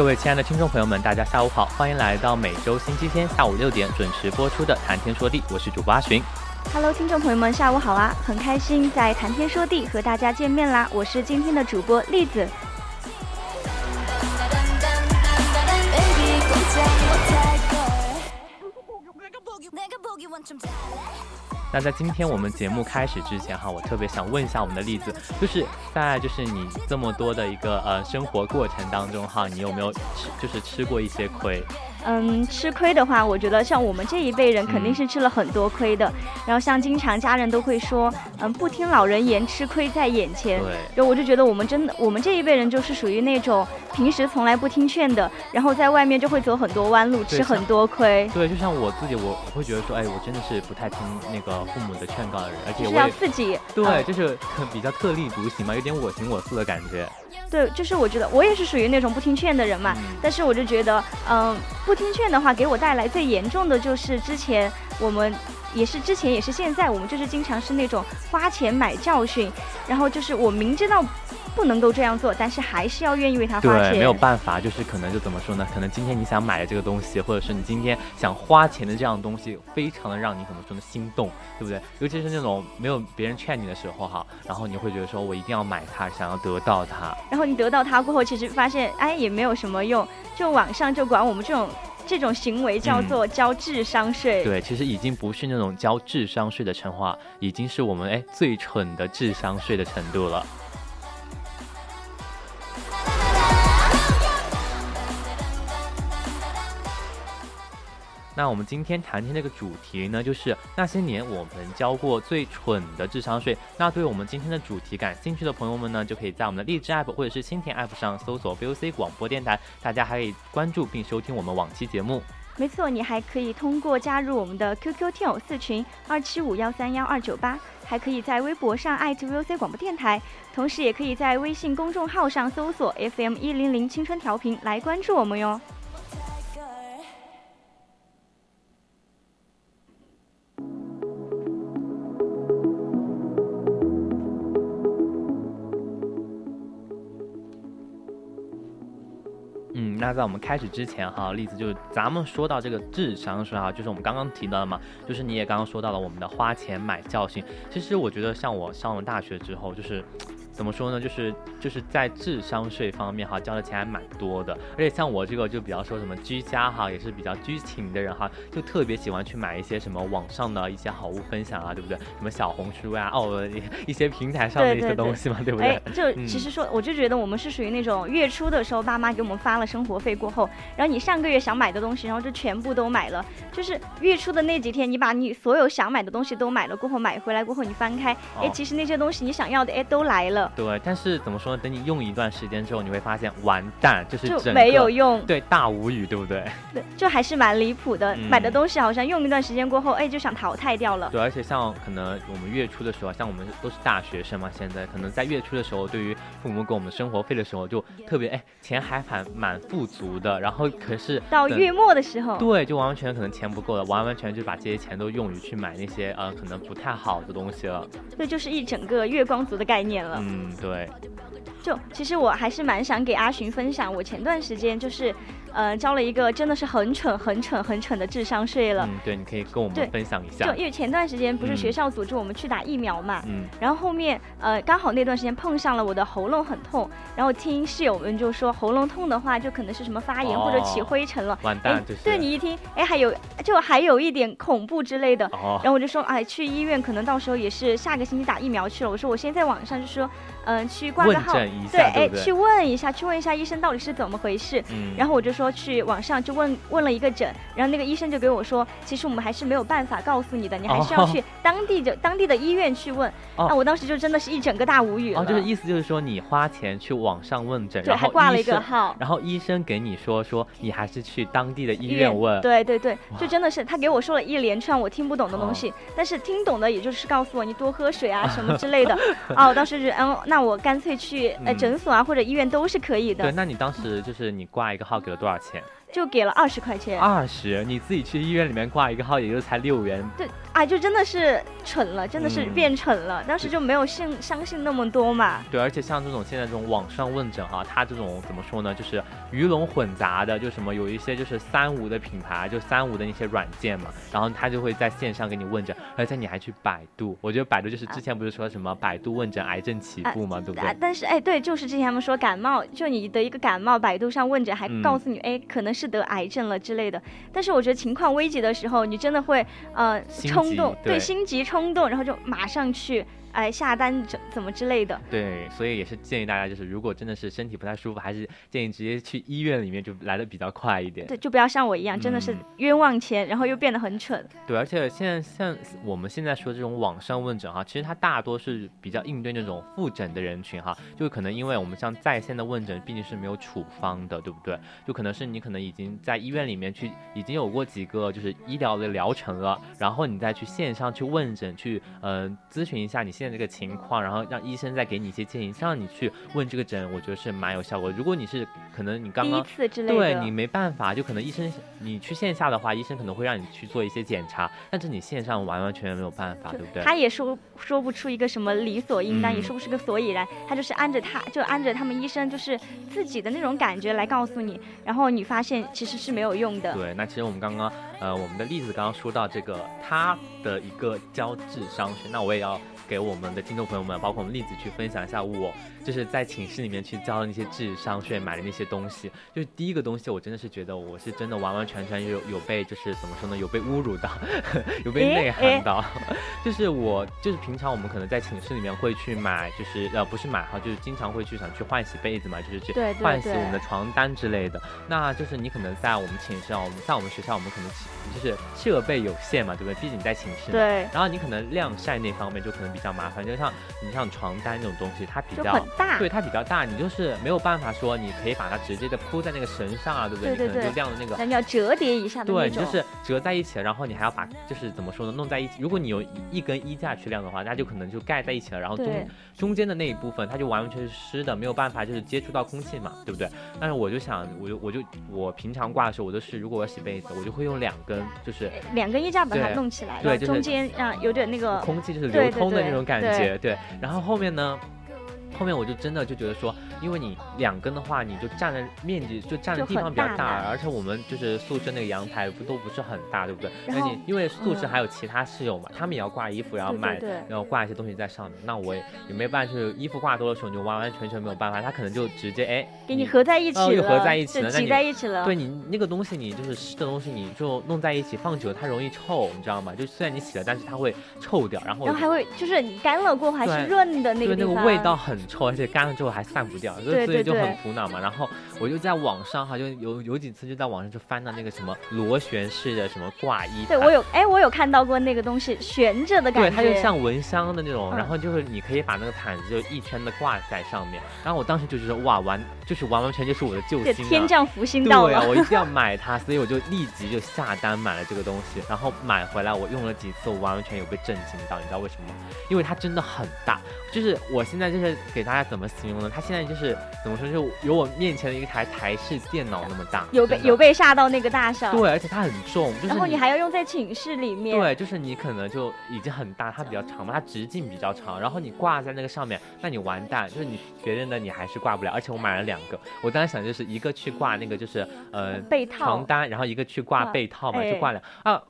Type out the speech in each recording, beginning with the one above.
各位亲爱的听众朋友们，大家下午好，欢迎来到每周星期天下午六点准时播出的《谈天说地》，我是主播阿寻。Hello，听众朋友们，下午好啊！很开心在《谈天说地》和大家见面啦，我是今天的主播栗子。那在今天我们节目开始之前哈，我特别想问一下我们的栗子，就是在就是你这么多的一个呃生活过程当中哈，你有没有吃就是吃过一些亏？嗯，吃亏的话，我觉得像我们这一辈人肯定是吃了很多亏的。然后像经常家人都会说，嗯，不听老人言，吃亏在眼前。对。我就觉得我们真的，我们这一辈人就是属于那种平时从来不听劝的，然后在外面就会走很多弯路，吃很多亏。对，就像我自己，我我会觉得说，哎，我真的是不太听那个父母的劝告的人，而且我要自己。对，就是比较特立独行嘛，有点我行我素的感觉。对，就是我觉得我也是属于那种不听劝的人嘛，但是我就觉得，嗯，不听劝的话，给我带来最严重的就是之前我们也是之前也是现在，我们就是经常是那种花钱买教训，然后就是我明知道。不能够这样做，但是还是要愿意为他花钱。对，没有办法，就是可能就怎么说呢？可能今天你想买的这个东西，或者是你今天想花钱的这样东西，非常的让你怎么说呢？心动，对不对？尤其是那种没有别人劝你的时候哈，然后你会觉得说我一定要买它，想要得到它。然后你得到它过后，其实发现哎也没有什么用，就网上就管我们这种这种行为叫做交智商税。对，其实已经不是那种交智商税的称话，已经是我们哎最蠢的智商税的程度了。那我们今天谈天这个主题呢，就是那些年我们交过最蠢的智商税。那对我们今天的主题感兴趣的朋友们呢，就可以在我们的荔枝 app 或者是蜻蜓 app 上搜索 VOC 广播电台，大家还可以关注并收听我们往期节目。没错，你还可以通过加入我们的 QQ 听友四群二七五幺三幺二九八，还可以在微博上 VOC 广播电台，同时也可以在微信公众号上搜索 FM 一零零青春调频来关注我们哟。那在我们开始之前哈，例子就是咱们说到这个智商税哈，就是我们刚刚提到的嘛，就是你也刚刚说到了我们的花钱买教训。其实我觉得像我上了大学之后，就是。怎么说呢？就是就是在智商税方面哈，交的钱还蛮多的。而且像我这个就比较说什么居家哈，也是比较居情的人哈，就特别喜欢去买一些什么网上的一些好物分享啊，对不对？什么小红书呀，哦，一些平台上的一些东西嘛，对不对？就其实说，我就觉得我们是属于那种月初的时候，爸妈给我们发了生活费过后，然后你上个月想买的东西，然后就全部都买了。就是月初的那几天，你把你所有想买的东西都买了过后，买回来过后，你翻开，哎，其实那些东西你想要的，哎，都来了。对，但是怎么说说呢？等你用一段时间之后，你会发现完蛋，就是就没有用，对，大无语，对不对？对，就还是蛮离谱的。买的东西好像用一段时间过后，哎，就想淘汰掉了。对，而且像可能我们月初的时候，像我们都是大学生嘛，现在可能在月初的时候，对于父母给我们生活费的时候，就特别哎，钱还蛮蛮富足的。然后可是到月末的时候，对，就完完全全可能钱不够了，完完全全就把这些钱都用于去买那些呃可能不太好的东西了。对就是一整个月光族的概念了。嗯，嗯对。就其实我还是蛮想给阿寻分享，我前段时间就是。呃，交了一个真的是很蠢、很蠢、很蠢的智商税了。嗯，对，你可以跟我们分享一下。就因为前段时间不是学校组织我们去打疫苗嘛，嗯，然后后面呃刚好那段时间碰上了我的喉咙很痛，然后听室友们就说喉咙痛的话就可能是什么发炎或者起灰尘了。完蛋，就是。对你一听，哎，还有就还有一点恐怖之类的。哦。然后我就说，哎，去医院可能到时候也是下个星期打疫苗去了。我说我先在网上就说，嗯，去挂个号，对，哎，去问一下，去问一下医生到底是怎么回事。嗯。然后我就说去网上。就问问了一个诊，然后那个医生就给我说，其实我们还是没有办法告诉你的，你还是要去当地的当地的医院去问。那我当时就真的是一整个大无语了。哦，就是意思就是说你花钱去网上问诊，然后还挂了一个号，然后医生给你说说你还是去当地的医院问。对对对，就真的是他给我说了一连串我听不懂的东西，但是听懂的也就是告诉我你多喝水啊 什么之类的。哦，我当时就嗯，那我干脆去呃诊所啊或者医院都是可以的。对，那你当时就是你挂一个号给了多少钱？就给了二十块钱，二十，你自己去医院里面挂一个号，也就才六元。对。啊，就真的是蠢了，真的是变蠢了。当时就没有信相信那么多嘛。对，而且像这种现在这种网上问诊哈，它这种怎么说呢？就是鱼龙混杂的，就什么有一些就是三无的品牌，就三无的那些软件嘛，然后他就会在线上给你问诊，而且你还去百度。我觉得百度就是之前不是说什么百度问诊癌症起步嘛，对不对？但是哎，对，就是之前他们说感冒，就你得一个感冒，百度上问诊还告诉你，哎，可能是得癌症了之类的。但是我觉得情况危急的时候，你真的会呃冲动，对心。心急冲动，然后就马上去。哎，下单怎怎么之类的？对，所以也是建议大家，就是如果真的是身体不太舒服，还是建议直接去医院里面，就来的比较快一点。对，就不要像我一样，真的是冤枉钱，然后又变得很蠢。对，而且现在像我们现在说这种网上问诊哈，其实它大多是比较应对那种复诊的人群哈，就可能因为我们像在线的问诊毕竟是没有处方的，对不对？就可能是你可能已经在医院里面去已经有过几个就是医疗的疗程了，然后你再去线上去问诊，去嗯咨询一下你。现在这个情况，然后让医生再给你一些建议，让你去问这个诊，我觉得是蛮有效果。如果你是可能你刚刚对你没办法，就可能医生你去线下的话，医生可能会让你去做一些检查，但是你线上完完全全没有办法，对不对？他也说说不出一个什么理所应当，也说不出个所以然，他就是按着他就按着他们医生就是自己的那种感觉来告诉你，然后你发现其实是没有用的。对，那其实我们刚刚呃我们的例子刚刚说到这个他的一个教智商学，那我也要。给我们的听众朋友们，包括我们栗子去分享一下，我就是在寝室里面去交的那些智商税，买的那些东西。就是第一个东西，我真的是觉得我是真的完完全全有有被就是怎么说呢，有被侮辱到，有被内涵到。就是我就是平常我们可能在寝室里面会去买，就是呃不是买哈，就是经常会去想去换洗被子嘛，就是去换洗我们的床单之类的。那就是你可能在我们寝室啊，我们在我们学校，我们可能就是设备有限嘛，对不对？毕竟你在寝室。对。然后你可能晾晒那方面就可能比。比较麻烦，就像你像床单这种东西，它比较大，对它比较大，你就是没有办法说你可以把它直接的铺在那个绳上啊，对不对？对对对。就晾的那个，那你要折叠一下的对，就是折在一起了，然后你还要把就是怎么说呢，弄在一起。如果你有一根衣架去晾的话，那就可能就盖在一起了，然后中中间的那一部分它就完完全是湿的，没有办法就是接触到空气嘛，对不对？但是我就想，我就我就我平常挂的时候，我都是如果我要洗被子，我就会用两根，就是两根衣架把它弄起来，对，中间让有点那个空气就是流通的那种感觉，对。对，然后后面呢？后面我就真的就觉得说，因为你两根的话，你就占的面积就占的地方比较大，而且我们就是宿舍那个阳台不都不是很大，对不对？而且因为宿舍还有其他室友嘛，他们也要挂衣服，然后买，然后挂一些东西在上面。那我也也没办法，就是衣服挂多的时候，你就完完全全没有办法，他可能就直接哎给你合在一起了，合在一起了，挤在一起了。对你那个东西，你就是湿的东西，你就弄在一起放久了，它容易臭，你知道吗？就虽然你洗了，但是它会臭掉，然后然后还会就是你干了过后还是润的那个对那个味道很臭，而且干了之后还散不掉，所以所以就很苦恼嘛。然后我就在网上哈，就有有几次就在网上就翻到那个什么螺旋式的什么挂衣，对我有哎，我有看到过那个东西悬着的感觉，对，它就像蚊香的那种，然后就是你可以把那个毯子就一圈的挂在上面。然后我当时就觉得哇，完就是完完全就是我的救星，天降福星到了，对啊，我一定要 买它，所以我就立即就下单买了这个东西。然后买回来我用了几次，我完完全有被震惊到，你知道为什么吗？因为它真的很大，就是我现在就是给大家怎么形容呢？它现在就是怎么说，就有我面前的一台台式电脑那么大，有被有被吓到那个大小。对，而且它很重，然后你还要用在寝室里面。对，就是你可能就已经很大，它比较长嘛，它直径比较长，然后你挂在那个上面，那你完蛋，就是你别人的你还是挂不了。而且我买了两个，我当时想就是一个去挂那个就是呃被套床单，然后一个去挂被套嘛，就挂两啊。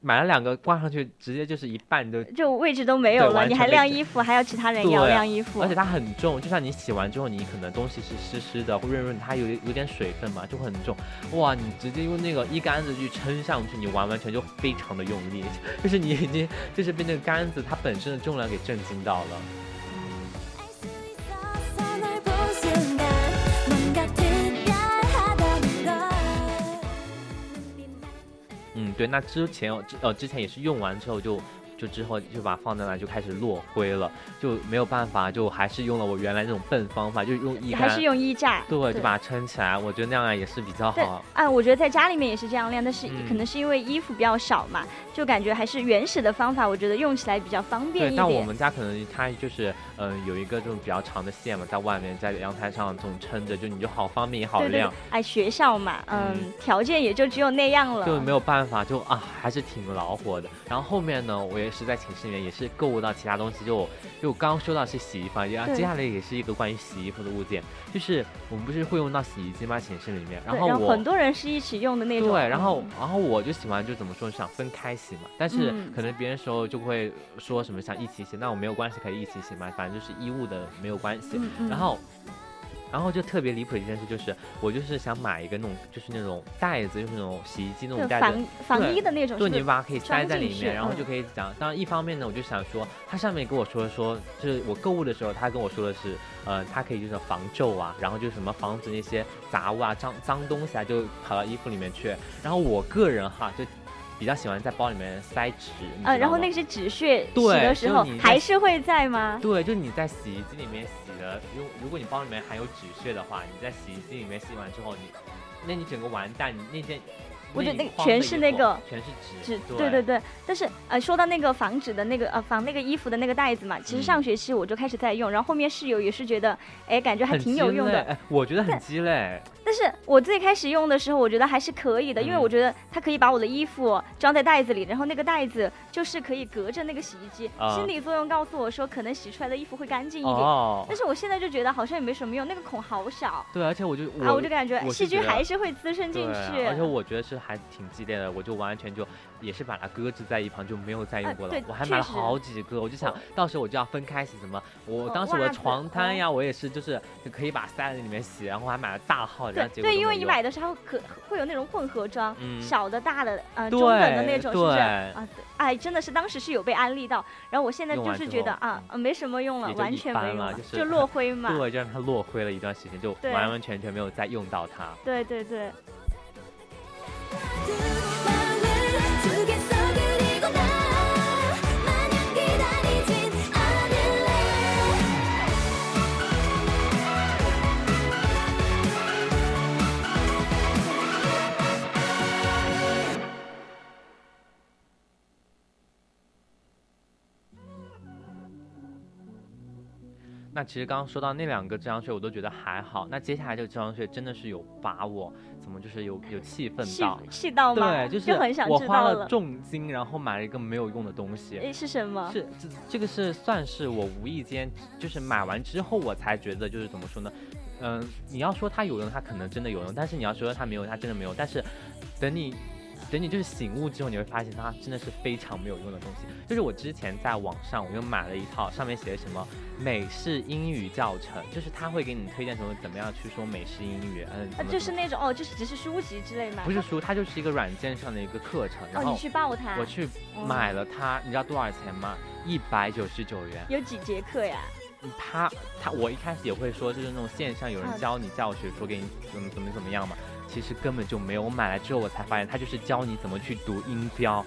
买了两个挂上去，直接就是一半都就位置都没有了。你还晾衣服，还要其他人也要晾衣服。而且它很重，就像你洗完之后，你可能东西是湿湿的或润润，它有有点水分嘛，就很重。哇，你直接用那个一杆子去撑上去，你完完全就非常的用力，就是你已经就是被那个杆子它本身的重量给震惊到了。对，那之前之呃之前也是用完之后就。就之后就把放在那就开始落灰了，就没有办法，就还是用了我原来那种笨方法，就用衣还是用衣架，对，就把它撑起来。我觉得那样也是比较好。啊，我觉得在家里面也是这样晾，但是可能是因为衣服比较少嘛，就感觉还是原始的方法，我觉得用起来比较方便一点。但我们家可能它就是嗯有一个这种比较长的线嘛，在外面在阳台上这种撑着，就你就好方便也好晾。哎，学校嘛，嗯，条件也就只有那样了，就没有办法，就啊还是挺恼火的。然后后面呢，我也。是在寝室里面也是购物到其他东西，就就刚说到是洗衣房，然后接下来也是一个关于洗衣服的物件，就是我们不是会用到洗衣机吗？寝室里面，然后我很多人是一起用的那种。对，然后然后我就喜欢就怎么说想分开洗嘛，但是可能别人时候就会说什么想一起洗，那我没有关系可以一起洗嘛，反正就是衣物的没有关系，然后。然后就特别离谱的一件事就是，我就是想买一个那种，就是那种袋子，就是那种洗衣机那种袋子，防防衣的那种，就你把它可以塞在里面，然后就可以讲。当然，一方面呢，我就想说，它上面跟我说说，就是我购物的时候，他跟我说的是，呃，它可以就是防皱啊，然后就是什么防止那些杂物啊、脏脏东西啊就跑到衣服里面去。然后我个人哈就。比较喜欢在包里面塞纸，呃，然后那些纸屑洗的时候还是会在吗？对，就你在洗衣机里面洗的，如如果你包里面含有纸屑的话，你在洗衣机里面洗完之后，你，那你整个完蛋，你那件。我觉得那全是那个，全是纸，纸，对对对。但是呃，说到那个防止的那个呃防那个衣服的那个袋子嘛，其实上学期我就开始在用，然后后面室友也是觉得，哎，感觉还挺有用的。哎，我觉得很鸡肋。但是我最开始用的时候，我觉得还是可以的，因为我觉得它可以把我的衣服装在袋子里，然后那个袋子就是可以隔着那个洗衣机。心理作用告诉我说，可能洗出来的衣服会干净一点。哦。但是我现在就觉得好像也没什么用，那个孔好小。对，而且我就啊，我就感觉细菌还是会滋生进去。而且我觉得是还挺激烈的，我就完全就。也是把它搁置在一旁，就没有再用过了。我还买了好几个，我就想到时候我就要分开洗。怎么？我当时我的床单呀，我也是，就是就可以把塞在里面洗。然后还买了大号，然后对，因为你买的时候可会有那种混合装，小的、大的，呃，中等的那种，是不是？啊，哎，真的是当时是有被安利到。然后我现在就是觉得啊，没什么用了，完全没用，就落灰嘛。对，就让它落灰了一段时间，就完完全全没有再用到它。对对对。I do. 那其实刚刚说到那两个智商税，我都觉得还好。那接下来这个智商税真的是有把我怎么就是有有气愤到气到吗？对，就是我花了重金，然后买了一个没有用的东西。诶，是什么？是这这个是算是我无意间就是买完之后我才觉得就是怎么说呢？嗯，你要说它有用，它可能真的有用；但是你要说它没有，它真的没有。但是等你。等你就是醒悟之后，你会发现它真的是非常没有用的东西。就是我之前在网上，我又买了一套，上面写的什么美式英语教程，就是他会给你推荐什么怎么样去说美式英语，嗯，就是那种哦，就是只是书籍之类吗？不是书，它就是一个软件上的一个课程。哦，你去报它？我去买了它，你知道多少钱吗？一百九十九元。有几节课呀？他他我一开始也会说，就是那种线上有人教你教学，说给你怎么怎么怎么样嘛，其实根本就没有。我买来之后，我才发现他就是教你怎么去读音标。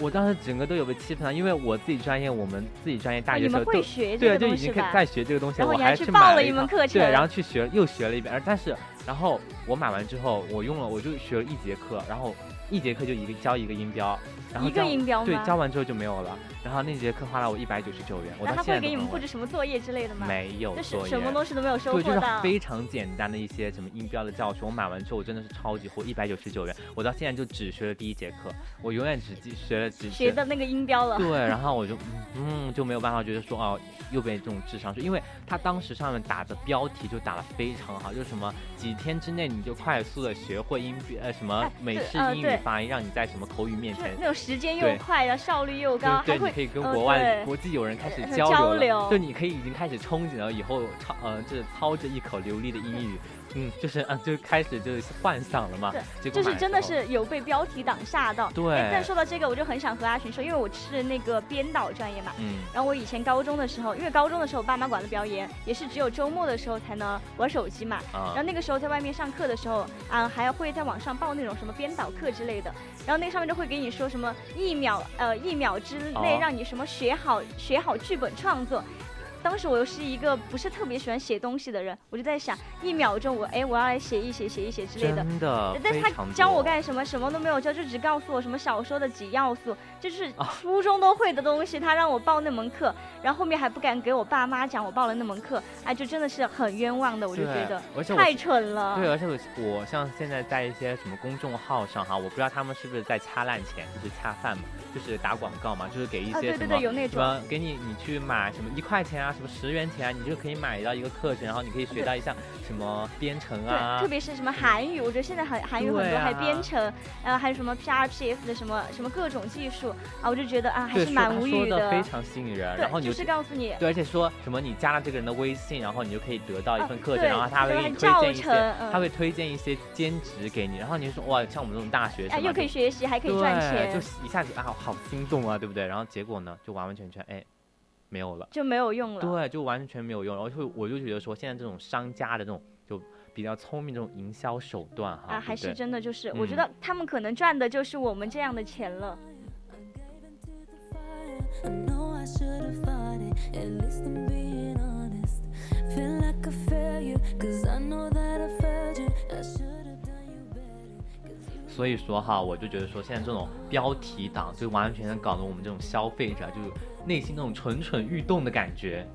我当时整个都有被气愤了，因为我自己专业，我们自己专业大学时候都对，就已经在学这个东西，我还去报了一门课程，对，然后去学又学了一遍，而但是然后我买完之后，我用了我就学了一节课，然后。一节课就一个教一个音标，然后一个音标对，教完之后就没有了。然后那节课花了我一百九十九元。那他会给你们布置什么作业之类的吗？没有作业，什么东西都没有收获到。就是非常简单的一些什么音标的教学。我买完之后我真的是超级火，一百九十九元。我到现在就只学了第一节课，我永远只记学了只学的那个音标了。对，然后我就嗯就没有办法觉得说哦又被这种智商税，因为他当时上面打的标题就打的非常好，就是什么几天之内你就快速的学会音标呃什么美式英语发音，让你在什么口语面前，那种时间又快，然后效率又高，对，你可以跟国外国际友人开始交流，就你可以已经开始憧憬了以后操呃就是操着一口流利的英语。嗯，就是嗯，就开始就是幻想了嘛。对，就是真的是有被标题党吓到。对。但说到这个，我就很想和阿群说，因为我是那个编导专业嘛。嗯。然后我以前高中的时候，因为高中的时候爸妈管的比较严，也是只有周末的时候才能玩手机嘛。啊。然后那个时候在外面上课的时候，啊，还要会在网上报那种什么编导课之类的。然后那上面就会给你说什么一秒呃一秒之内让你什么学好学好剧本创作。当时我又是一个不是特别喜欢写东西的人，我就在想，一秒钟我哎我要来写一写写一写之类的。真的。但是他教我干什么？什么都没有教，就只告诉我什么小说的几要素，就是初中都会的东西。他让我报那门课，然后后面还不敢给我爸妈讲我报了那门课，哎，就真的是很冤枉的，我就觉得太蠢了。对，而且我我像现在在一些什么公众号上哈，我不知道他们是不是在掐烂钱，就是掐饭嘛。就是打广告嘛，就是给一些什么什么，给你你去买什么一块钱啊，什么十元钱啊，你就可以买到一个课程，然后你可以学到一项什么编程啊。对，特别是什么韩语，我觉得现在韩韩语很多，还编程，呃，还有什么 P R P F 的什么什么各种技术啊，我就觉得啊，还是蛮无语的。非常吸引人，然后你就是告诉你，对，而且说什么你加了这个人的微信，然后你就可以得到一份课程，然后他会给你推荐一些，他会推荐一些兼职给你，然后你就说哇，像我们这种大学生，又可以学习，还可以赚钱，就一下子啊，好心动啊！对不对？然后结果呢，就完完全全哎，没有了，就没有用了。对，就完全没有用。然后就我就觉得说，现在这种商家的这种就比较聪明这种营销手段哈，啊，还是真的就是，我觉得他们可能赚的就是我们这样的钱了。所以说哈，我就觉得说，现在这种标题党就完完全全搞得我们这种消费者就是内心那种蠢蠢欲动的感觉。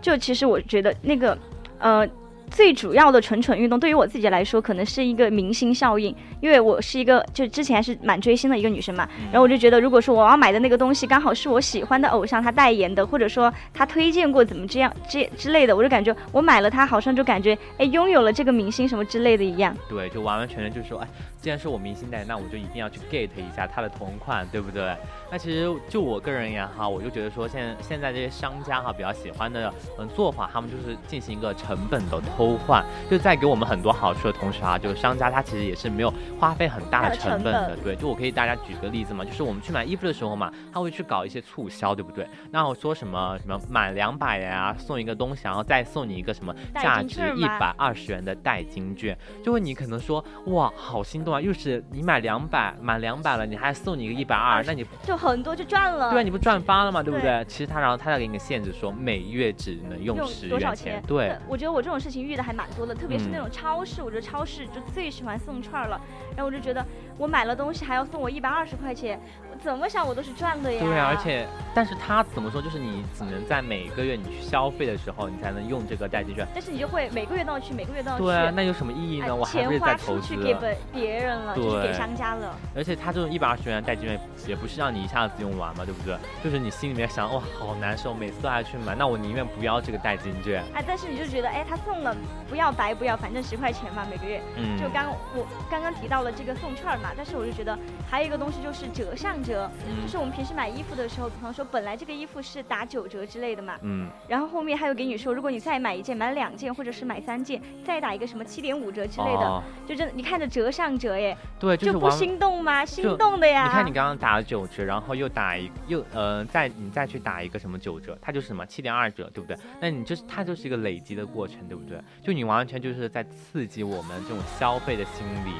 就其实我觉得那个，呃。最主要的蠢蠢欲动，对于我自己来说，可能是一个明星效应，因为我是一个就之前还是蛮追星的一个女生嘛，然后我就觉得，如果说我要买的那个东西刚好是我喜欢的偶像他代言的，或者说他推荐过怎么这样这之类的，我就感觉我买了它，好像就感觉哎拥有了这个明星什么之类的一样。对，就完完全全就是说，哎，既然是我明星代言，那我就一定要去 get 一下他的同款，对不对？那其实就我个人而言哈，我就觉得说，现现在这些商家哈比较喜欢的嗯做法，他们就是进行一个成本的偷换，就在给我们很多好处的同时啊，就是商家他其实也是没有花费很大的成本的。对，就我可以大家举个例子嘛，就是我们去买衣服的时候嘛，他会去搞一些促销，对不对？那我说什么什么满两百元啊送一个东西，然后再送你一个什么价值一百二十元的代金券，就会你可能说哇好心动啊，又是你买两百满两百了，你还送你一个一百二，那你就。很多就赚了，对啊，你不赚发了嘛？对不对？其实他然后他再给你个限制，说每月只能用十元钱。对，我觉得我这种事情遇的还蛮多的，特别是那种超市，我觉得超市就最喜欢送券了。然后我就觉得我买了东西还要送我一百二十块钱。怎么想我都是赚的呀。对啊，而且，但是他怎么说，就是你只能在每个月你去消费的时候，你才能用这个代金券。但是你就会每个月都要去，每个月都要去。对啊，那有什么意义呢？我还不是在投资。钱花出去给别别人了，就是给商家了。而且他这种一百二十元代金券也不是让你一下子用完嘛，对不对？就是你心里面想，哇，好难受，每次都要去买，那我宁愿不要这个代金券。哎，但是你就觉得，哎，他送了，的不要白不要，反正十块钱嘛每个月。嗯，就刚我刚刚提到了这个送券嘛，但是我就觉得还有一个东西就是折上折，嗯就是我们平时买衣服的时候，比方说本来这个衣服是打九折之类的嘛，嗯然后后面还有给你说，如果你再买一件、买两件或者是买三件，再打一个什么七点五折之类的，哦就真的你看着折上折耶，对，就是不心动吗？心动的呀！你看你刚刚打了九折，然后又打一又呃再你再去打一个什么九折，它就是什么七点二折，对不对？那你就是它就是一个累积的过程，对不对？就你完全就是在刺激我们这种消费的心理。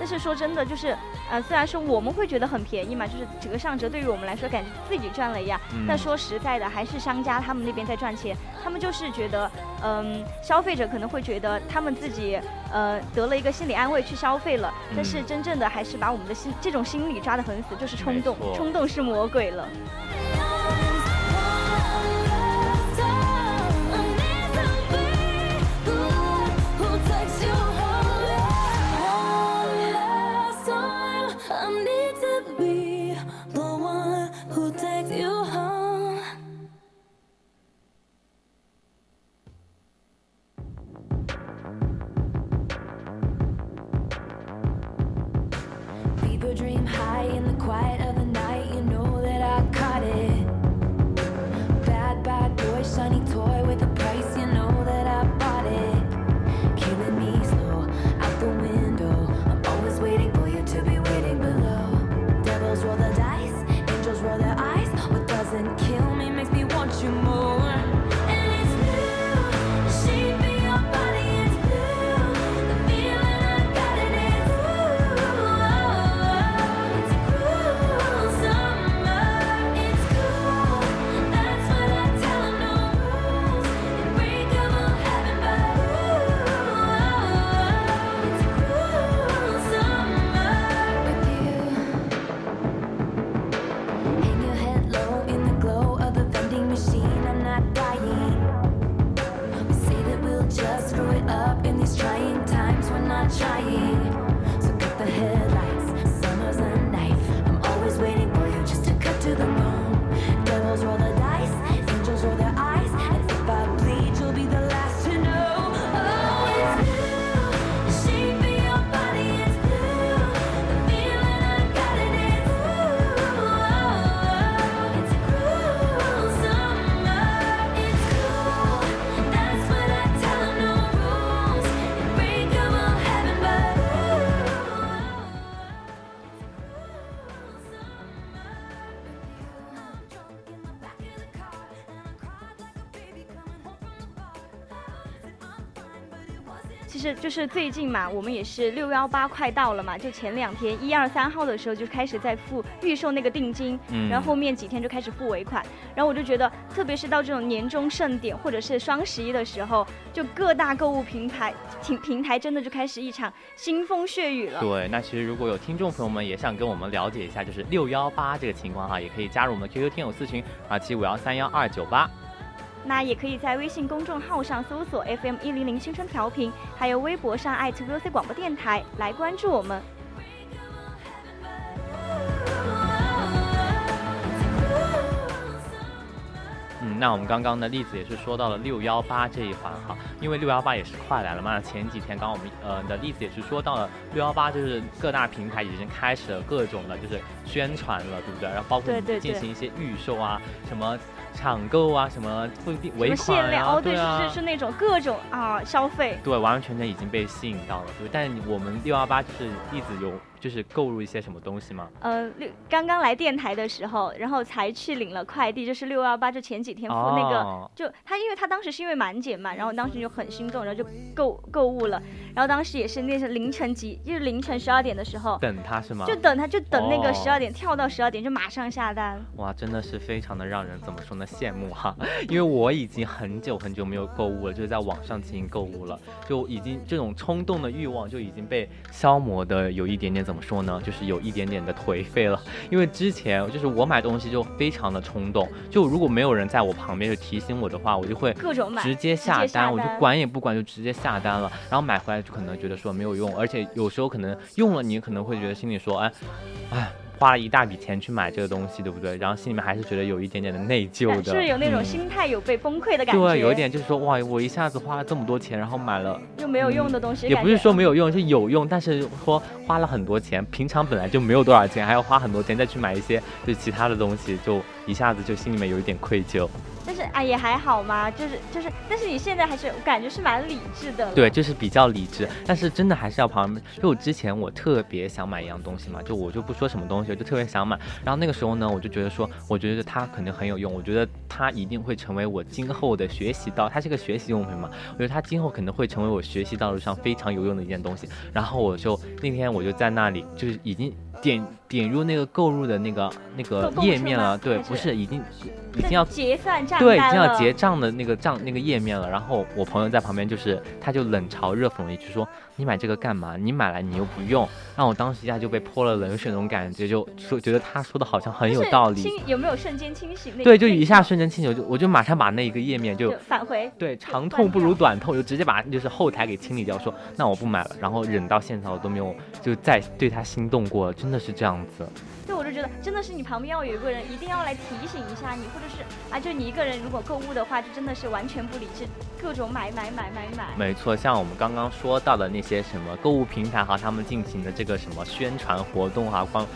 但是说真的，就是呃，虽然说我们会觉得很便宜嘛，就是折上折，对于我们来说感觉自己赚了一样。嗯但说实在的，还是商家他们那边在赚钱，他们就是觉得，嗯，消费者可能会觉得他们自己呃得了一个心理安慰去消费了，但是嗯真正的还是把我们的心这种心理抓得很死，就是冲动，冲动是魔鬼了。是最近嘛，我们也是六幺八快到了嘛，就前两天一二三号的时候就开始在付预售那个定金，嗯然后后面几天就开始付尾款，然后我就觉得，特别是到这种年终盛典或者是双十一的时候，就各大购物平台平平台真的就开始一场腥风血雨了。对，那其实如果有听众朋友们也想跟我们了解一下，就是六幺八这个情况哈，也可以加入我们的 QQ 听友四群啊七五幺三幺二九八。那也可以在微信公众号上搜索 FM 一零零青春调频，还有微博上艾特 VOC 广播电台来关注我们。嗯，那我们刚刚的例子也是说到了六幺八这一环哈，因为六幺八也是快来了嘛。前几天刚刚我们呃的例子也是说到了六幺八，就是各大平台已经开始了各种的就是宣传了，对不对？然后包括对对对进行一些预售啊，什么抢购啊，什么不一定尾款量哦，对，是是是那种各种啊消费。对，完完全全已经被吸引到了，对。但是我们六幺八就是一直有就是购入一些什么东西吗？呃，六刚刚来电台的时候，然后才去领了快递，就是六幺八，就前几天付那个，哦就他因为他当时是因为满减嘛，然后当时就很心动，然后就购购物了，然后当时也是那是凌晨几，就是凌晨十二点的时候，等他是吗？就等他就等那个哦十二点、跳到十二点就马上下单。哇，真的是非常的让人怎么说呢，羡慕哈。因为我已经很久很久没有购物了，就是在网上进行购物了，就已经这种冲动的欲望就已经被消磨的有一点点怎么说呢，就是有一点点的颓废了。因为之前就是我买东西就非常的冲动，就如果没有人在我旁边就提醒我的话，我就会各种直接下单，我就管也不管就直接下单了，然后买回来可能觉得说没有用，而且有时候可能用了你可能会觉得心里说，哎，哎。花了一大笔钱去买这个东西，对不对？然后心里面还是觉得有一点点的内疚的，是不是有那种嗯心态有被崩溃的感觉？对，有一点就是说，哇，我一下子花了这么多钱，然后买了，又没有用的东西，也不是说没有用，是有用，但是说花了很多钱，平常本来就没有多少钱，还要花很多钱再去买一些就其他的东西，就一下子就心里面有一点愧疚。但是啊也还好嘛，就是就是，但是你现在还是我感觉是蛮理智的。对，就是比较理智，但是真的还是要旁边。就我之前我特别想买一样东西嘛，就我就不说什么东西，我就特别想买。然后那个时候呢，我就觉得说，我觉得它肯定很有用，我觉得它一定会成为我今后的学习道，它是个学习用品嘛，我觉得它今后可能会成为我学习道路上非常有用的一件东西。然后我就那天我就在那里，就是已经点点入那个购入的那个那个页面了，对，不是已经已经要结算账对，已经要结账的那个账那个页面了。然后我朋友在旁边，就是他就冷嘲热讽了一句说：“你买这个干嘛？你买来你又不用。”让我当时一下就被泼了冷水那种感觉，就说觉得他说的好像很有道理。有没有瞬间清醒？对，就一下瞬间清醒，我就我就马上把那一个页面就就返回。对长痛不如短痛，就直接把就是后台给清理掉，说那我不买了。然后忍到现在我都没有就再对他心动过，真的是这样子。对，我就觉得真的是你旁边要有一个人，一定要来提醒一下你，或者是啊，就你一个人如果购物的话，就真的是完全不理智，各种买买买买买。没错，像我们刚刚说到的那些什么购物平台哈，他们进行的这个什么宣传活动哈，光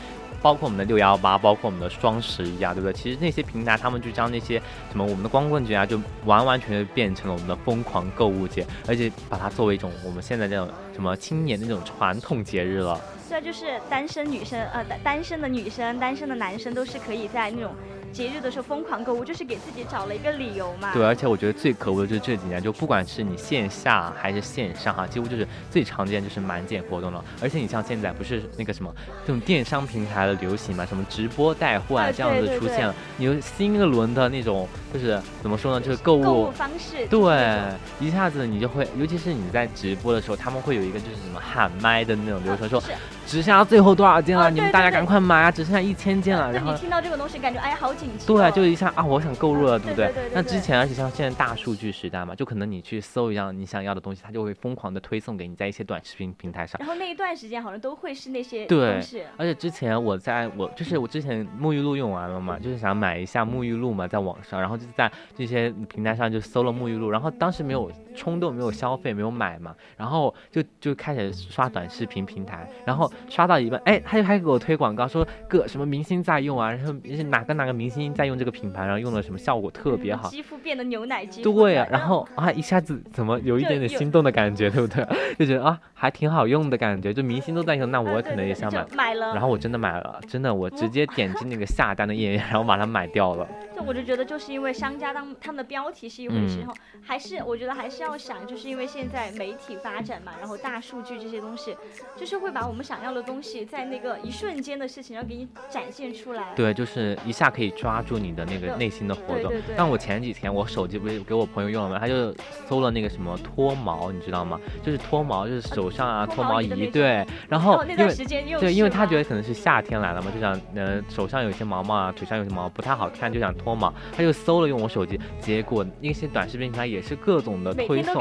包括我们的六幺八，包括我们的双十一啊，对不对？其实那些平台他们就将那些什么我们的光棍节啊，就完完全全变成了我们的疯狂购物节，而且把它作为一种我们现在这种什么青年的那种传统节日了。对啊，就是单身女生，呃，单单身的女生、单身的男生都是可以在那种节日的时候疯狂购物，就是给自己找了一个理由嘛。对，而且我觉得最可恶的就是这几年，就不管是你线下还是线上哈，几乎就是最常见就是满减活动了。而且你像现在不是那个什么这种电商平台的流行嘛，什么直播带货啊啊这样子出现了，你有新一轮的那种就是怎么说呢，就是购购物物。方式。对，一下子你就会，尤其是你在直播的时候，他们会有一个就是什么喊麦的那种流程，说是只剩下最后多少件了，哦你们大家赶快买啊，只剩下一千件了，然后你听到这个东西，感觉哎呀好紧。对，就一下啊，我想购入了，对不对那之前，而且像现在大数据时代嘛，就可能你去搜一样你想要的东西，它就会疯狂的推送给你在一些短视频平台上。然后那一段时间好像都会是那些对东西。而且之前我在我就是我之前沐浴露用完了嘛，就是想买一下沐浴露嘛，在网上，然后就在这些平台上就搜了沐浴露，然后当时没有冲动，没有消费，没有买嘛，然后就就开始刷短视频平台，然后刷到一半，哎，他就开始给我推广告，说各什么明星在用啊，然后是哪个哪个明星在用这个品牌，然后用了什么效果特别好。肌肤变得牛奶肌肤对啊，然后啊，一下子怎么有一点点心动的感觉，对不对？就觉得啊，还挺好用的感觉，就明星都在用，那啊我可能也想买。就买了。然后我真的买了，真的，我直接点击那个下单的页面，然后把它买掉了。就我就觉得，就是因为商家当他们的标题是一回事还是我觉得还是要想，就是因为现在媒体发展嘛，然后大数据这些东西，就是会把我们想要的东西在那个一瞬间的事情要给你展现出来。对，就是一下可以抓住你的那个内心的活动对对对。但我前几天我手机不是给我朋友用了吗？他就搜了那个什么脱毛，你知道吗？就是脱毛，就是手上啊脱脱毛仪，对。然后对，因为他觉得可能是夏天来了嘛，就想呃手上有一些毛毛啊，腿上有些毛不太好看，就想脱毛，他就搜了用我手机，结果那些短视频平台也是各种的推送。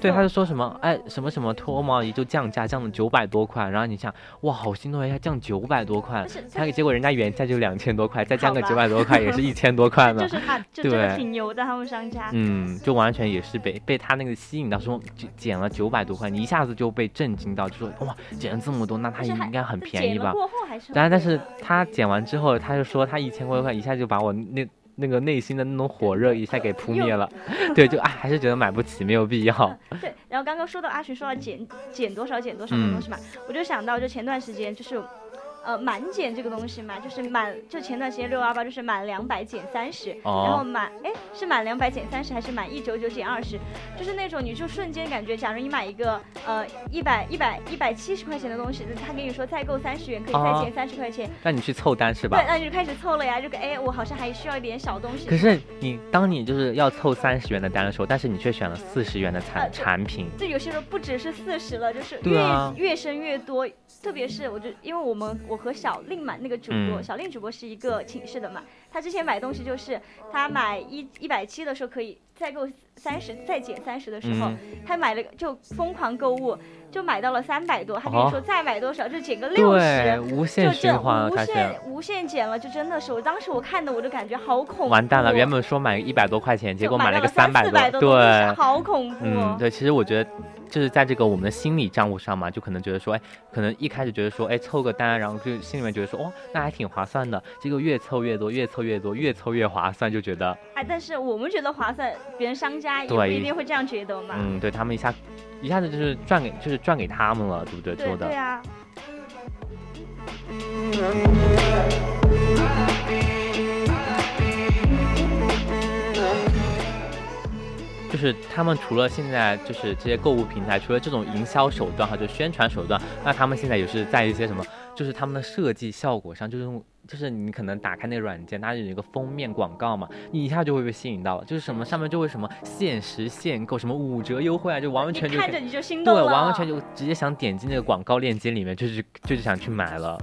对，他就说什么，哎，什么什么脱毛仪就降价，降了九百多块，然后你想，哇，好心动呀，降九百多块他结果人家原价就两千多块，再降个九百多块，也是一千多块呢就。是他，就真的对挺牛的，他们商家。嗯，就完全也是被被他那个吸引到，说就减了九百多块，你一下子就被震惊到，就说哇，减了这么多，那它但是还应该很便宜吧？减了过后还是很当然，但是他减完之后，他就说他一千多块，一下就把我那那个内心的那种火热一下给扑灭了。对，就啊，还是觉得买不起，没有必要。对，然后刚刚说到阿群说要减减多少减多少嗯的东西嘛，我就想到就前段时间就是。呃，满减这个东西嘛，就是满，就前段时间六幺八就是满两百减三十、哦然后满，哎，是满两百减三十还是满一九九减二十？就是那种你就瞬间感觉，假如你买一个呃一百一百一百七十块钱的东西，他跟你说再购三十元可以再啊减三十块钱，让你去凑单是吧对，？那你就开始凑了呀，这个哎，我好像还需要一点小东西。可是你当你就是要凑三十元的单的时候，但是你却选了四十元的啊产对产品，这有些时候不只是四十了，就是越、啊越升越多。特别是我就因为我们我和小令嘛，那个主播、嗯。小令主播是一个寝室的嘛，他之前买东西就是他买一一百七的时候可以再购三十，再减三十的时候，嗯。他买了个就疯狂购物，就买到了三百多，他跟你哦说再买多少就减个六对，十。无限循环了，无。限无限减了，就真的是我当时我看的我就感觉好恐怖，完蛋了，原本说买一百多块钱，结果买了个三百百多，对好恐怖。嗯，对，其实我觉得就是在这个我们的心理账户上嘛，就可能觉得说，哎，可能一开始觉得说，哎，凑个单，然后就心里面觉得说，哦，那还挺划算的。结果越凑越多，越凑越多，越凑越划算，就觉得，哎，但是我们觉得划算，别人商家也不一定会这样觉得嘛。嗯，对他们一下一下子就是赚给就是赚给他们了，对不对？对做的对，啊，就是他们除了现在就是这些购物平台，除了这种营销手段哈，就宣传手段，那他们现在也是在一些什么，就是他们的设计效果上，就是用就是你可能打开那个软件，它有一个封面广告嘛，你一下就会被吸引到了，就是什么上面就会什么限时限购，什么五折优惠啊，就完完全全看着你就心动对，完完全就直接想点击那个广告链接里面，就是就是想去买了。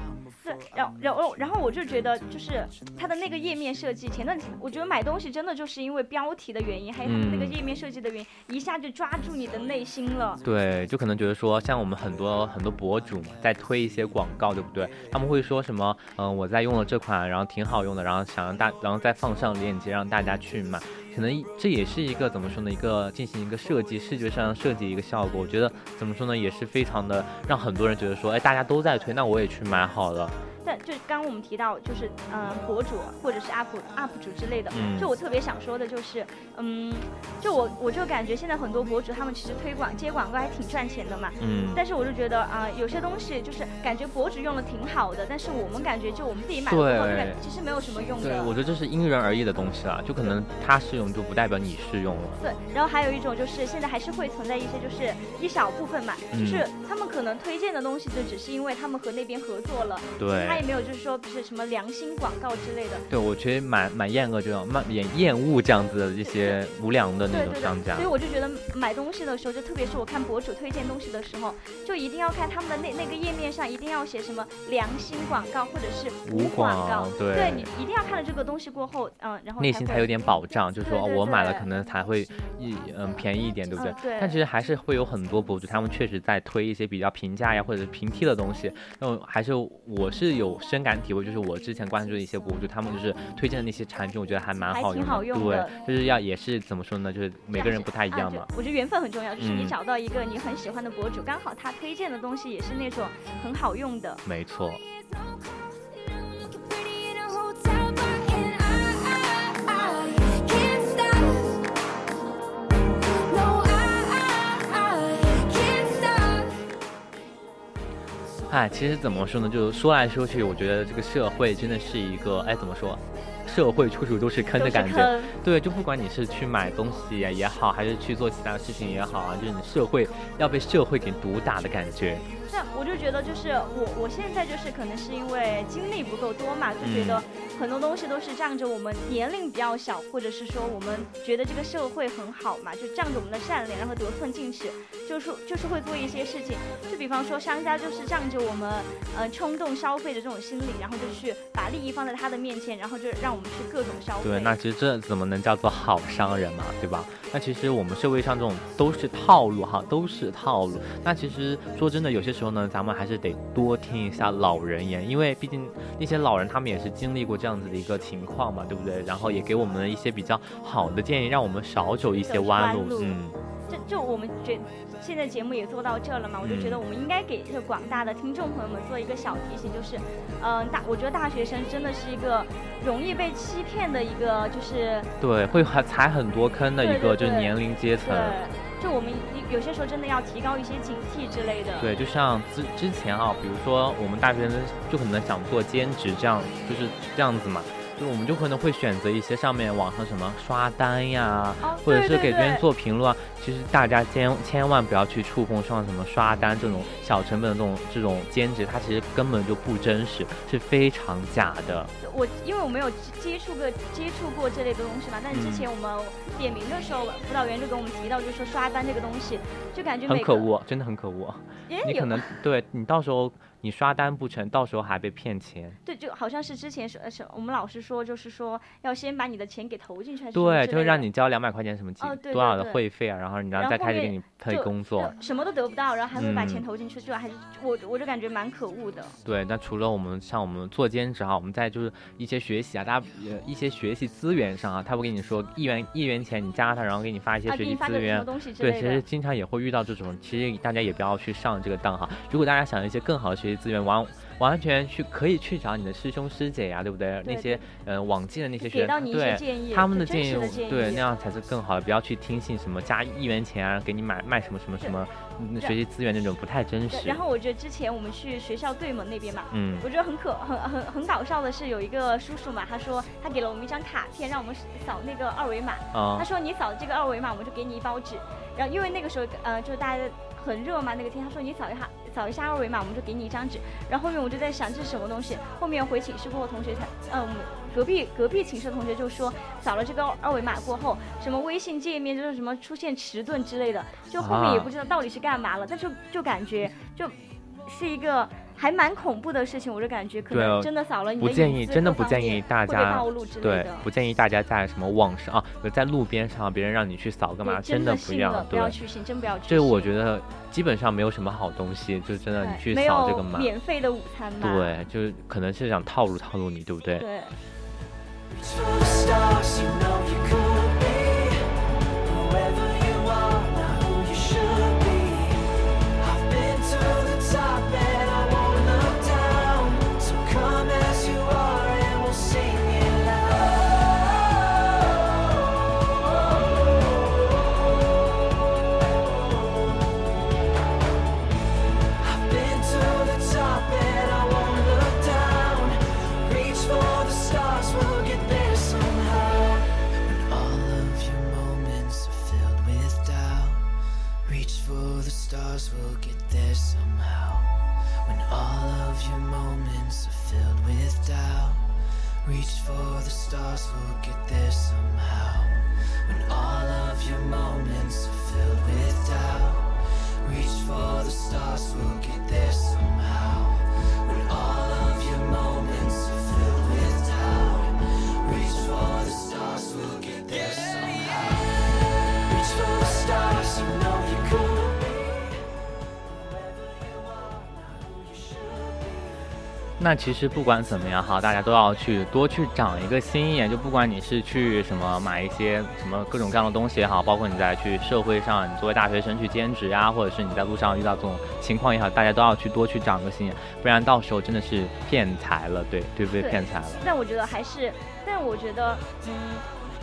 对，然后然后然后我就觉得，就是它的那个页面设计，前段我觉得买东西真的就是因为标题的原因，还有它的那个嗯页面设计的原因，一下就抓住你的内心了。对，就可能觉得说，像我们很多很多博主嘛，在推一些广告，对不对？他们会说什么，嗯、我在用了这款，然后挺好用的，然后想让大，然后再放上链接让大家去买。可能这也是一个怎么说呢？一个进行一个设计，视觉上设计一个效果。我觉得怎么说呢，也是非常的让很多人觉得说，哎，大家都在推，那我也去买好了。但就刚刚我们提到，就是嗯、呃博主或者是 UP UP 主之类的，嗯就我特别想说的就是，嗯，就我我就感觉现在很多博主他们其实推广接广告还挺赚钱的嘛。嗯，但是我就觉得啊、有些东西就是感觉博主用的挺好的，但是我们感觉就我们自己买了之后，就感觉其实没有什么用的对，我觉得这是因人而异的东西啦，就可能他适用就不代表你适用了。对，然后还有一种就是现在还是会存在一些就是一小部分嘛，嗯就是他们可能推荐的东西就只是因为他们和那边合作了，对，他也没有就是说不是什么良心广告之类的。对，我觉得蛮蛮厌恶这种蛮厌厌恶这样子的一些无良的那种商家对，所以。我就觉得买东西的时候，就特别是我看博主推荐东西的时候，就一定要看他们的那那个页面上一定要写什么良心广告或者是无广广告。对你一定要看了这个东西过后，嗯，然后内心才有点保障，就是说对对哦我买了可能才会一嗯便宜一点，对不对？嗯对但其实还是会有很多博主，他们确实在推一些比较平价呀或者是平替的东西。那么还是我是有深感体会，就是我之前关注的一些博主，他们就是推荐的那些产品，我觉得还蛮好用的。好用的对，就是要也是怎么说呢？就是每个人不太一样嘛。啊我觉得缘分很重要，就是你嗯找到一个你很喜欢的博主，刚好他推荐的东西也是那种很好用的。没错。哎，其实怎么说呢？就说来说去，我觉得这个社会真的是一个，哎，怎么说？社会处处都是坑的感觉。对，就不管你是去买东西呀也好，还是去做其他事情也好啊，就是你社会要被社会给毒打的感觉。那我就觉得，就是我我现在就是可能是因为经历不够多嘛，就觉得很多东西都是仗着我们年龄比较小，或者是说我们觉得这个社会很好嘛，就仗着我们的善良，然后得寸进尺，就是就是会做一些事情。就比方说商家就是仗着我们呃冲动消费的这种心理，然后就去把利益放在他的面前，然后就让我们去各种消费。对，那其实这怎么能叫做好商人嘛，对吧？那其实我们社会上这种都是套路哈，都是套路。那其实说真的，有些时候呢，咱们还是得多听一下老人言，因为毕竟那些老人他们也是经历过这样子的一个情况嘛，对不对？然后也给我们一些比较好的建议，让我们少走一些弯路。嗯，就就我们觉现在节目也做到这了嘛，我就觉得嗯我们应该给这个广大的听众朋友们做一个小提醒，就是，嗯、大我觉得大学生真的是一个容易被欺骗的一个，就是对，会还踩很多坑的一个就是年龄阶层。对，就我们有些时候真的要提高一些警惕之类的。对，就像之之前啊，比如说我们大学生就可能想做兼职，这样就是这样子嘛，就我们就可能会选择一些上面网上什么刷单呀，哦，或者是给别人做评论啊。其实大家千千万不要去触碰上什么刷单这种小成本的这种这种兼职，它其实根本就不真实，是非常假的。我因为我没有接接触过接触过这类的东西嘛，但是之嗯前我们点名的时候，辅导员就跟我们提到，就是说刷单这个东西，就感觉很可恶，真的很可恶。也你可能对你到时候你刷单不成，到时候还被骗钱。对，就好像是之前是呃是我们老师说，就是说要先把你的钱给投进去，对，就是让你交两百块钱什么几多少的会费啊，然后你然后再开始给你配工作。什么都得不到，然后还会把钱嗯投进去，就还是我我就感觉蛮可恶的。对，那除了我们像我们做兼职哈，我们在就是一些学习啊，大家呃一些学习资源上啊，他会跟你说一元一元钱你加他，然后给你发一些啊，学习资源对，其实经常也会遇到这种，其实大家也不要去上这个当哈。如果大家想一些更好的学习资源，完完全去可以去找你的师兄师姐呀、对不对？对那些呃往届的那些学生，给到你一些对建议，他们的建议，的建议，对那样才是更好的，不要去听信什么加一元钱啊，给你买卖什么什么什么嗯学习资源那种不太真实然。后我觉得之前我们去学校对门那边嘛，嗯我觉得很可很很很搞笑的是，有一个叔叔嘛，他说他给了我们一张卡片，让我们扫那个二维码。啊他说你扫这个二维码，我们就给你一包纸。然后因为那个时候呃，就是大家很热嘛，那个天，他说你扫一下扫一下二维码，我们就给你一张纸。然后后面我就在想这是什么东西。后面回寝室过后，同学才呃，隔壁隔壁寝室的同学就说扫了这个二维码过后，什么微信界面就是什么出现迟钝之类的，就后面也啊不知道到底是干嘛了，但是就感觉就是一个。还蛮恐怖的事情，我就感觉可能真的扫了你不的隐私建议真的不建议大家对，不建议大家在什么网上啊，在路边上别人让你去扫干嘛，真的不要，不要对。去信，真不要去信。这我觉得基本上没有什么好东西，就真的你去扫这个码，免费的午餐嘛。对，就是可能是想套路套路你，对不对？对 Reach for the stars, you know you could be whoever you are, 那其实不管怎么样哈，大家都要去多去长一个心眼，就不管你是去什么买一些什么各种各样的东西也好，包括你在去社会上，你作为大学生去兼职呀，或者是你在路上遇到这种情况也好，大家都要去多去长个心眼，不然到时候真的是骗财了，对对不对？骗财了。但我觉得还是，但我觉得，嗯，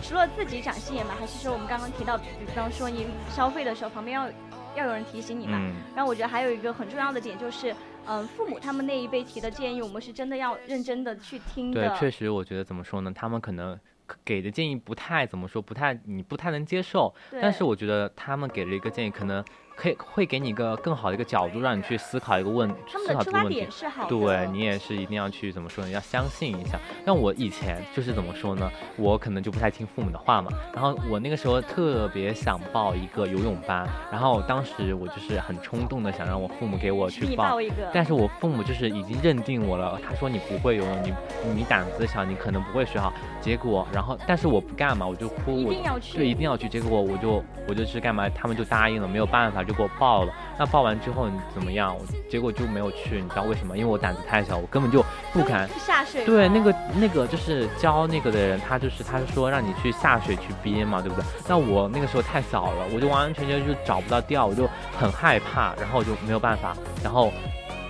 除了自己长心眼嘛，还是说我们刚刚提到，比方说你消费的时候，旁边要要有人提醒你嘛。嗯，然后我觉得还有一个很重要的点就是，嗯，父母他们那一辈提的建议，我们是真的要认真的去听对的。，确实，我觉得怎么说呢，他们可能给的建议不太怎么说，不太你不太能接受，但是我觉得他们给了一个建议，可能可以会给你一个更好的一个角度，让你去思考一个问思考这个问题点。是。对你也是一定要去怎么说呢？要相信一下。像我以前就是怎么说呢？我可能就不太听父母的话嘛。然后我那个时候特别想报一个游泳班，然后当时我就是很冲动的想让我父母给我去报报一个，但是我父母就是已经认定我了，他说你不会游泳，你你胆子小，你可能不会学好。结果，然后但是我不干嘛，我就哭，一我定要去。对，一定要去。结果我就我就是干嘛，他们就答应了，没有办法就给我报了。那报完之后你怎么样？我结果就没有去，你知道为什么？因为我胆子太小，我根本就不敢。下水。对，那个那个就是教那个的人，他就是他是说让你去下水去憋嘛，对不对？那我那个时候太小了，我就完完全全就找不到调，我就很害怕，然后我就没有办法，然后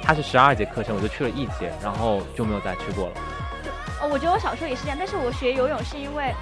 他是十二节课程，我就去了一节，然后就没有再去过了。哦，我觉得我小时候也是这样，但是我学游泳是因为，呃，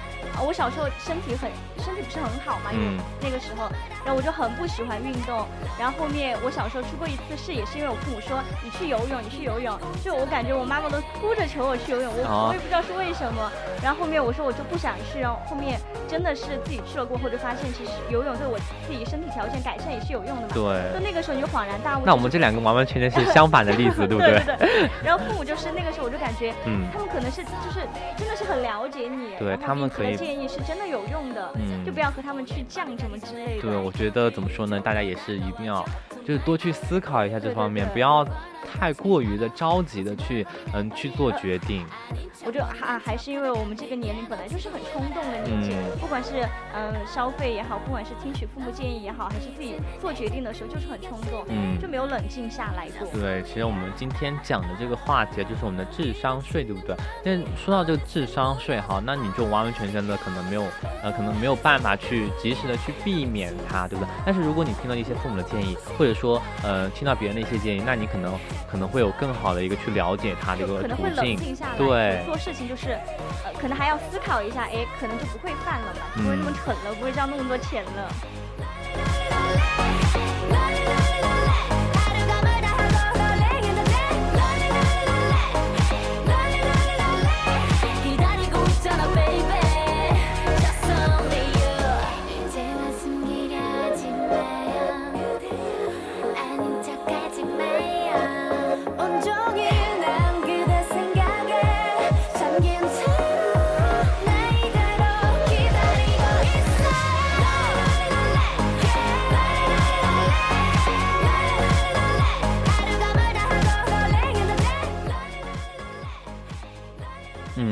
我小时候身体很身体不是很好嘛，因为嗯那个时候，然后我就很不喜欢运动，然后后面我小时候出过一次事，也是因为我父母说你去游泳，你去游泳，就我感觉我妈妈都哭着求我去游泳，我、哦我也不知道是为什么，然后后面我说我就不想去，然后后面真的是自己去了过后就发现，其实游泳对我自己身体条件改善也是有用的嘛，对就，那个时候你就恍然大悟。那我们这两个完完全全是 相反的例子，对不对对？对对，然后父母就是那个时候我就感觉。嗯他们可能是就是真的是很了解你，对他们可以你的建议是真的有用的，嗯就不要和他们去犟什么之类的。对，我觉得怎么说呢？大家也是一定要，就是多去思考一下这对对方面，对不要太过于的着急的去嗯去做决定。我觉得还还是因为我们这个年龄本来就是很冲动的年纪，嗯不管是嗯消费也好，不管是听取父母建议也好，还是自己做决定的时候就是很冲动，嗯就没有冷静下来过。对，其实我们今天讲的这个话题就是我们的智商税，对不对？但说到这个智商税哈，那你就完完全全的可能没有呃，可能没有办法去及时的去避免它，对不对？但是如果你听到一些父母的建议，或者说呃听到别人的一些建议，那你可能可能会有更好的一个去了解他的一个可能会冷。静下来，对做事情就是，呃，可能还要思考一下，哎，可能就不会犯了嘛，不会那么嗯蠢了，不会交那么多钱了。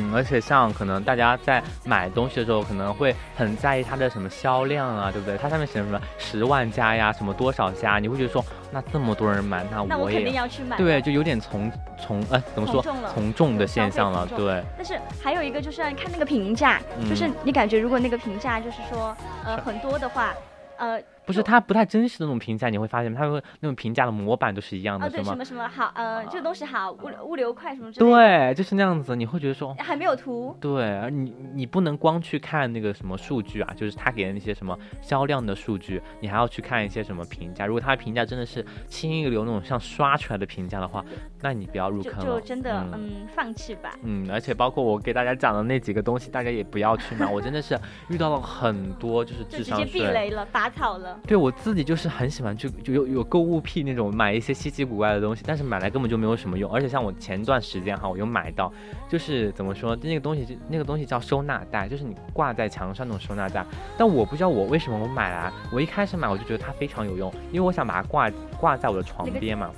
嗯，而且像可能大家在买东西的时候，可能会很在意它的什么销量啊，对不对？它上面写什么十万加呀，什么多少加，你会觉得说，那这么多人买，那那我肯定也要去买。对，就有点从从呃怎么说从众的现象了，对。但是还有一个就是看那个评价，就是嗯你感觉如果那个评价就是说呃是很多的话，呃不是它不太真实的那种评价，你会发现它会那种评价的模板都是一样的，是吗？什么什么好呃这个东西好物流物流快什么之类的，对，就是那样子，你会觉得说。还没有图。对，而你你不能光去看那个什么数据啊，就是他给的那些什么销量的数据，你还要去看一些什么评价。如果他的评价真的是轻易流那种像刷出来的评价的话，那你不要入坑了。就真的嗯嗯放弃吧。嗯，而且包括我给大家讲的那几个东西，大家也不要去买。我真的是遇到了很多就是智商就直接避。雷了，拔草了。对我自己就是很喜欢去，就有有购物癖那种，买一些稀奇古怪的东西，但是买来根本就没有什么用。而且像我前段时间哈，我又买到，就是怎么说，那个东西就那个东西叫收纳袋，就是你挂在墙上那种收纳袋。但我不知道我为什么我买来，我一开始买我就觉得它非常有用，因为我想把它挂挂在我的床那个边嘛。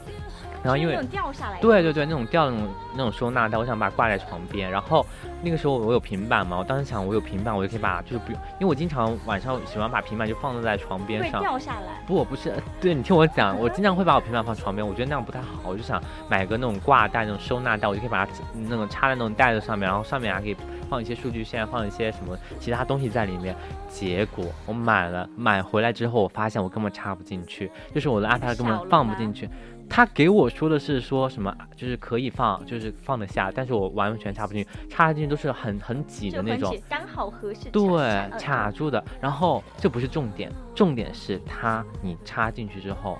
然后因为掉下来。对对对，那种掉的那种那种收纳袋，我想把它挂在床边。然后那个时候我有平板嘛，我当时想我有平板，我就可以把就是不用，因为我经常晚上喜欢把平板就放在床边上。掉下来。不，我不是，对你听我讲，我经常会把我平板放床边，我觉得那样不太好，我就想买个那种挂袋、那种收纳袋，我就可以把它那种插在那种袋子上面，然后上面还可以放一些数据线，放一些什么其他东西在里面。结果我买了，买回来之后，我发现我根本插不进去，就是我的 iPad 根本放不进去。他给我说的是说什么，就是可以放，就是放得下，但是我完全插不进去，插进去都是很很挤的那种。刚好合适。对，呃卡住的。然后这不是重点，重点是它你插进去之后，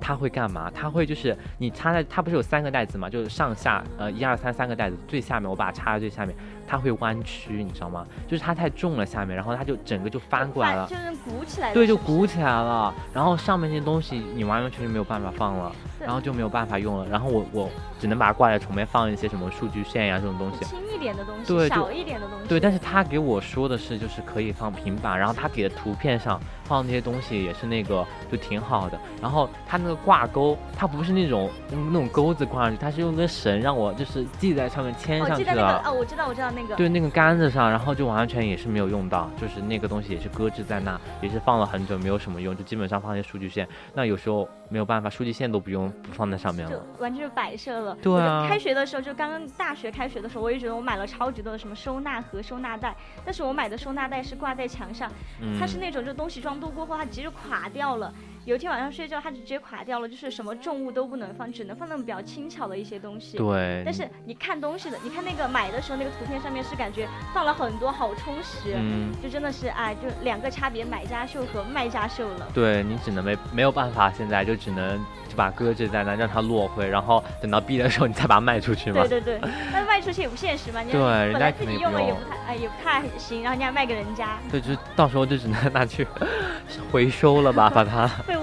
它会干嘛？它会就是你插在它不是有三个袋子嘛，就是上下呃一二三三个袋子，最下面我把它插在最下面，它会弯曲，你知道吗？就是它太重了下面，然后它就整个就翻过来了。就是鼓起来的。对，就鼓起来了，然后上面那些东西你完完全全没有办法放了，然后就没有办法用了，然后我我只能把它挂在床边，放一些什么数据线呀、这种东西，轻一点的东西，小一点的东西。对，但是他给我说的是，就是可以放平板，然后他给的图片上放那些东西也是那个就挺好的。然后他那个挂钩，它不是那种用那种钩子挂上去，它是用根绳让我就是系在上面牵上去了。记得那个哦，我知道，我知道那个。对那个杆子上，然后就完全也是没有用到，就是那个东西也是搁置在那，也是放了很久，没有什么用，就基本上放一些数据线。那有时候没有办法，数据线都不用不放在上面就了。完全就摆设了。对啊开学的时候，就刚刚大学开学的时候，我也觉得我买了超级多的什么收纳盒、收纳袋，但是我买的收纳袋是挂在墙上，嗯，它是那种就东西装多过后，它直接就垮掉了。有一天晚上睡觉，它就直接垮掉了，就是什么重物都不能放，只能放那种比较轻巧的一些东西。对，但是你看东西的，你看那个买的时候那个图片上面是感觉放了很多，好充实，嗯。就真的是哎，就两个差别，买家秀和卖家秀了。对你只能没没有办法，现在就只能就把搁置在那，让它落灰，然后等到毕业的时候你再把它卖出去嘛。对对对，但是卖出去也不现实嘛，你对人家肯定自己用了也不不太哎也不太行，然后你还卖给人家，对，就到时候就只能 拿去 回收了吧，把它。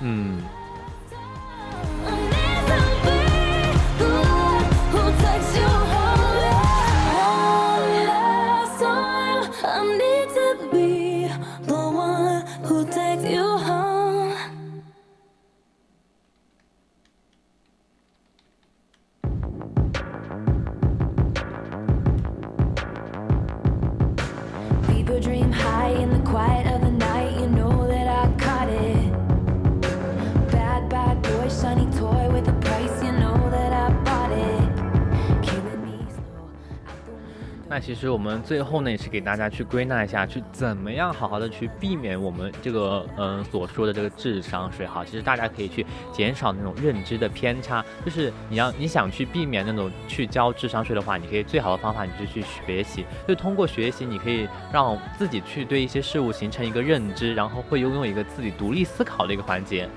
嗯，其实我们最后呢，也是给大家去归纳一下，去怎么样好好的去避免我们这个嗯、所说的这个智商税哈。其实大家可以去减少那种认知的偏差，就是你要你想去避免那种去交智商税的话，你可以最好的方法你就去学习，就通过学习，你可以让自己去对一些事物形成一个认知，然后会拥有一个自己独立思考的一个环节。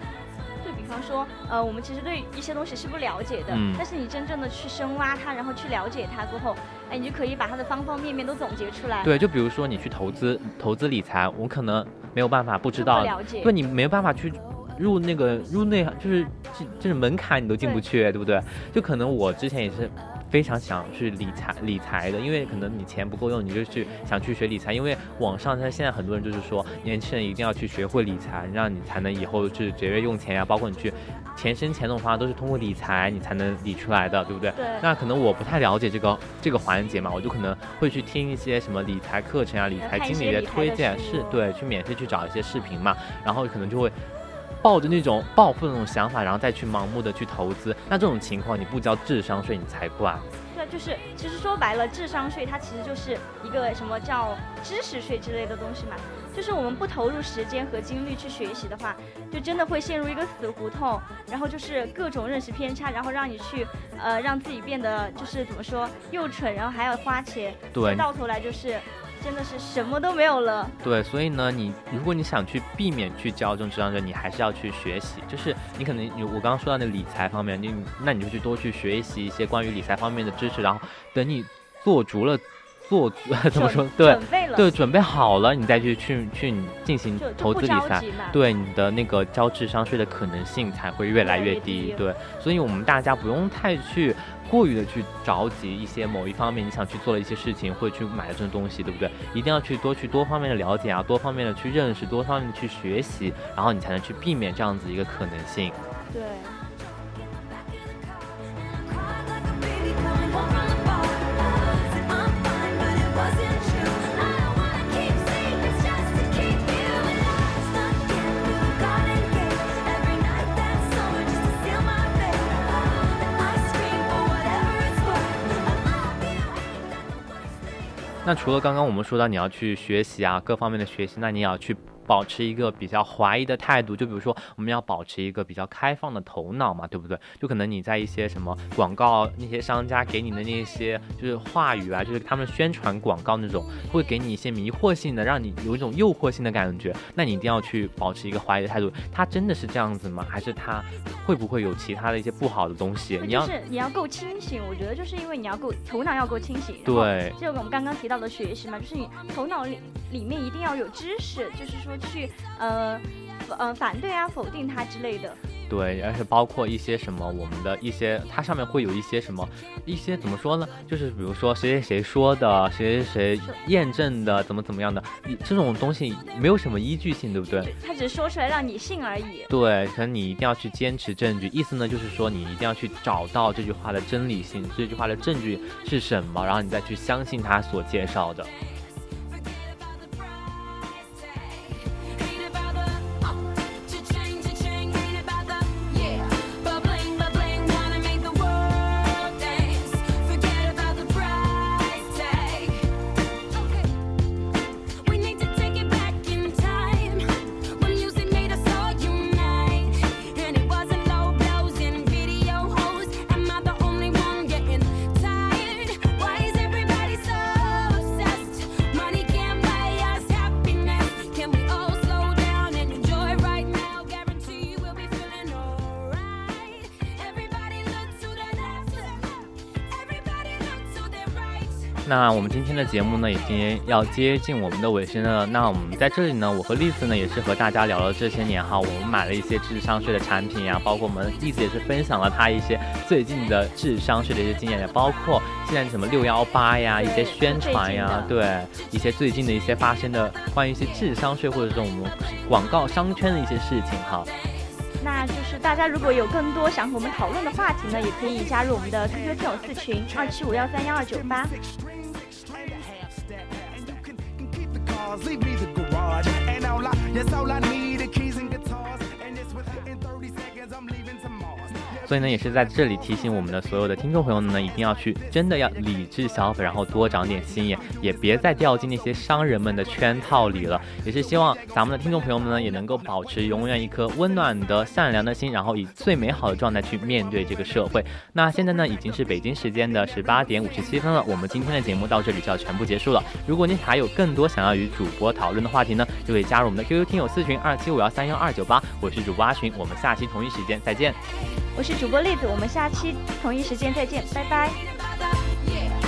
方说，呃，我们其实对一些东西是不了解的，嗯但是你真正的去深挖它，然后去了解它过后，哎，你就可以把它的方方面面都总结出来。对，就比如说你去投资投资理财，我可能没有办法不知道不了解。对你没有办法去入那个入内，就是这这是门槛你都进不去，对不对？就可能我之前也是。非常想去理财理财的，因为可能你钱不够用，你就去想去学理财。因为网上他现在很多人就是说，年轻人一定要去学会理财，让你才能以后去节约用钱呀，包括你去钱生钱的方法都是通过理财你才能理出来的，对不对？对那可能我不太了解这个这个环节嘛，我就可能会去听一些什么理财课程啊、理财经理的推荐，是对，去免费去找一些视频嘛，然后可能就会抱着那种暴富的那种想法，然后再去盲目的去投资。那这种情况，你不交智商税，你才怪。对，就是其实说白了，智商税它其实就是一个什么叫知识税之类的东西嘛。就是我们不投入时间和精力去学习的话，就真的会陷入一个死胡同，然后就是各种认识偏差，然后让你去呃让自己变得就是怎么说又蠢，然后还要花钱，对到头来就是真的是什么都没有了。对，所以呢，你如果你想去避免去交这种智商税，你还是要去学习。就是你可能你我刚刚说到的理财方面，你那你就去多去学习一些关于理财方面的知识，然后等你做足了。做 怎么说？对准备了，对，准备好了，你再去去去进行投资理财。对你的那个交智商税的可能性才会越来越。低对，所以我们大家不用太去过于的去着急一些某一方面你想去做的一些事情，或者去买的这种东西，对不对？一定要去多去多方面的了解啊，多方面的去认识，多方面的去学习，然后你才能去避免这样子一个可能性。对。那除了刚刚我们说到你要去学习啊，各方面的学习，那你也要去保持一个比较怀疑的态度。就比如说，我们要保持一个比较开放的头脑嘛，对不对？就可能你在一些什么广告，那些商家给你的那些就是话语啊，就是他们宣传广告那种，会给你一些迷惑性的，让你有一种诱惑性的感觉。那你一定要去保持一个怀疑的态度，它真的是这样子吗？还是它会不会有其他的一些不好的东西？你要就是你要够清醒，我觉得就是因为你要够头脑要够清醒。对。就我们刚刚提到的学习嘛，就是你头脑里里面一定要有知识，就是说去呃呃反对啊、否定它之类的。对，而且包括一些什么，我们的一些，它上面会有一些什么，一些怎么说呢？就是比如说谁谁谁说的，谁谁谁验证的，怎么怎么样的，你这种东西没有什么依据性，对不对？他只是说出来让你信而已。对，可能你一定要去坚持证据，意思呢就是说你一定要去找到这句话的真理性，这句话的证据是什么，然后你再去相信他所介绍的。那我们今天的节目呢，已经要接近我们的尾声了。那我们在这里呢，我和栗子呢，也是和大家聊了这些年哈，我们买了一些智商税的产品呀，包括我们栗子也是分享了她一些最近的智商税的一些经验，也包括现在什么六幺八呀，一些宣传呀，对，一些最近的一些发生的关于一些智商税或者是我们广告商圈的一些事情哈。那就是大家如果有更多想和我们讨论的话题呢，也可以加入我们的 QQ 听友四群二七五幺三幺二九八。Cars, leave me the garage. And all I, yes, all I need are keys 所以呢，也是在这里提醒我们的所有的听众朋友们呢，一定要去真的要理智消费，然后多长点心眼，也别再掉进那些商人们的圈套里了。也是希望咱们的听众朋友们呢，也能够保持永远一颗温暖的、善良的心，然后以最美好的状态去面对这个社会。那现在呢，已经是北京时间的十八点五十七分了，我们今天的节目到这里就要全部结束了。如果您还有更多想要与主播讨论的话题呢，就可以加入我们的 QQ 听友四群二七五幺三幺二九八，我是主播阿群，我们下期同一时间再见。我是主播栗子我们下期同一时间再见拜拜。